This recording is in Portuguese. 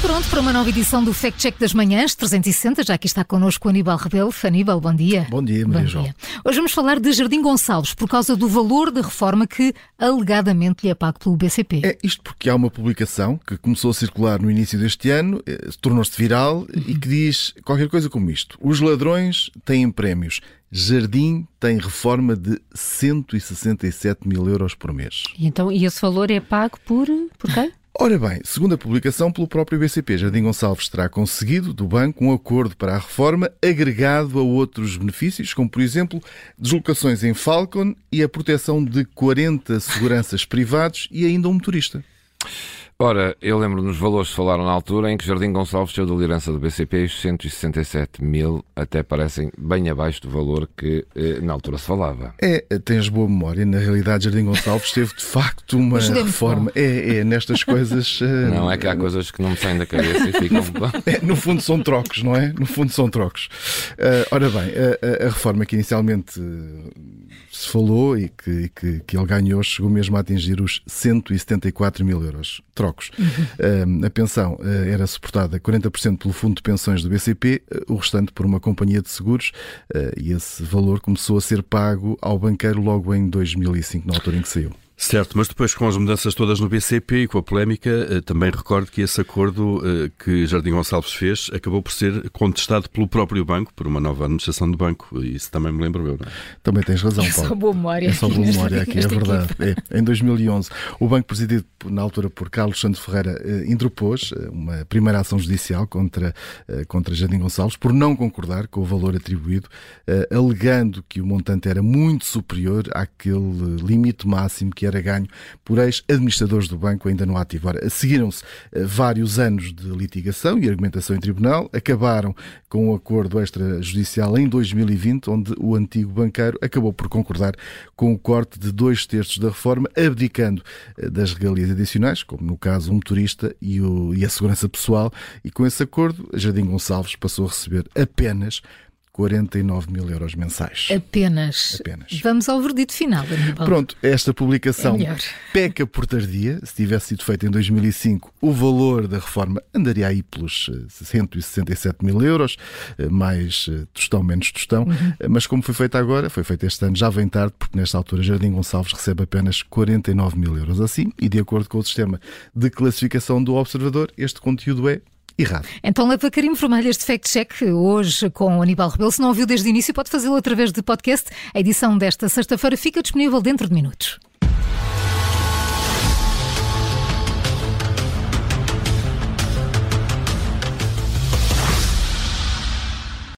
pronto para uma nova edição do Fact Check das Manhãs 360. Já aqui está connosco o Aníbal Rebelo. Aníbal, bom dia. Bom dia, Maria João. Hoje vamos falar de Jardim Gonçalves por causa do valor da reforma que alegadamente lhe é pago pelo BCP. É isto porque há uma publicação que começou a circular no início deste ano, eh, tornou-se viral uhum. e que diz qualquer coisa como isto: Os ladrões têm prémios. Jardim tem reforma de 167 mil euros por mês. E então, e esse valor é pago por, por quem? Ora bem, segundo a publicação pelo próprio BCP, Jardim Gonçalves terá conseguido do banco um acordo para a reforma agregado a outros benefícios, como por exemplo deslocações em Falcon e a proteção de 40 seguranças privados e ainda um motorista. Ora, eu lembro nos valores que falaram na altura em que Jardim Gonçalves saiu da liderança do BCP e os 167 mil até parecem bem abaixo do valor que eh, na altura se falava. É, tens boa memória. Na realidade, Jardim Gonçalves teve de facto uma reforma. É, é, nestas coisas. Eh, não, é que há coisas que não me saem da cabeça e ficam. é, no fundo são trocos, não é? No fundo são trocos. Uh, ora bem, a, a, reforma que inicialmente se falou e que, que, que ele ganhou chegou mesmo a atingir os 174 mil euros trocos. Uhum. Uh, a pensão uh, era suportada 40% pelo Fundo de Pensões do BCP, uh, o restante por uma companhia de seguros, e esse valor começou a ser pago ao banqueiro logo em 2005, na altura em que saiu. Certo, mas depois com as mudanças todas no BCP e com a polémica, eh, também recordo que esse acordo eh, que Jardim Gonçalves fez acabou por ser contestado pelo próprio banco, por uma nova administração do banco. Isso também me lembro eu. Não é? Também tens razão, Paulo. É só boa memória. É só boa memória aqui, é verdade. É, em 2011, o banco presidido na altura por Carlos Santos Ferreira eh, interpôs uma primeira ação judicial contra, contra Jardim Gonçalves por não concordar com o valor atribuído, alegando que o montante era muito superior àquele limite máximo que era ganho por ex-administradores do banco ainda no ativo. Ora, seguiram-se eh, vários anos de litigação e argumentação em tribunal, acabaram com um acordo extrajudicial em 2020, onde o antigo banqueiro acabou por concordar com o corte de dois terços da reforma, abdicando eh, das regalias adicionais, como no caso o motorista e, o, e a segurança pessoal, e com esse acordo, Jardim Gonçalves passou a receber apenas 49 mil euros mensais. Apenas. Apenas. Vamos ao verdito final, Aníbal. Pronto, esta publicação é peca por tardia. Se tivesse sido feita em 2005, o valor da reforma andaria aí pelos 167 eh, mil euros, eh, mais eh, tostão, menos tostão. Uhum. Mas como foi feita agora, foi feita este ano, já vem tarde, porque nesta altura Jardim Gonçalves recebe apenas 49 mil euros. Assim, e de acordo com o sistema de classificação do observador, este conteúdo é errado. Então leva carinho vermelho este fact-check hoje com o Aníbal Rebelo. Se não ouviu desde o início, pode fazê-lo através de podcast. A edição desta sexta-feira fica disponível dentro de minutos.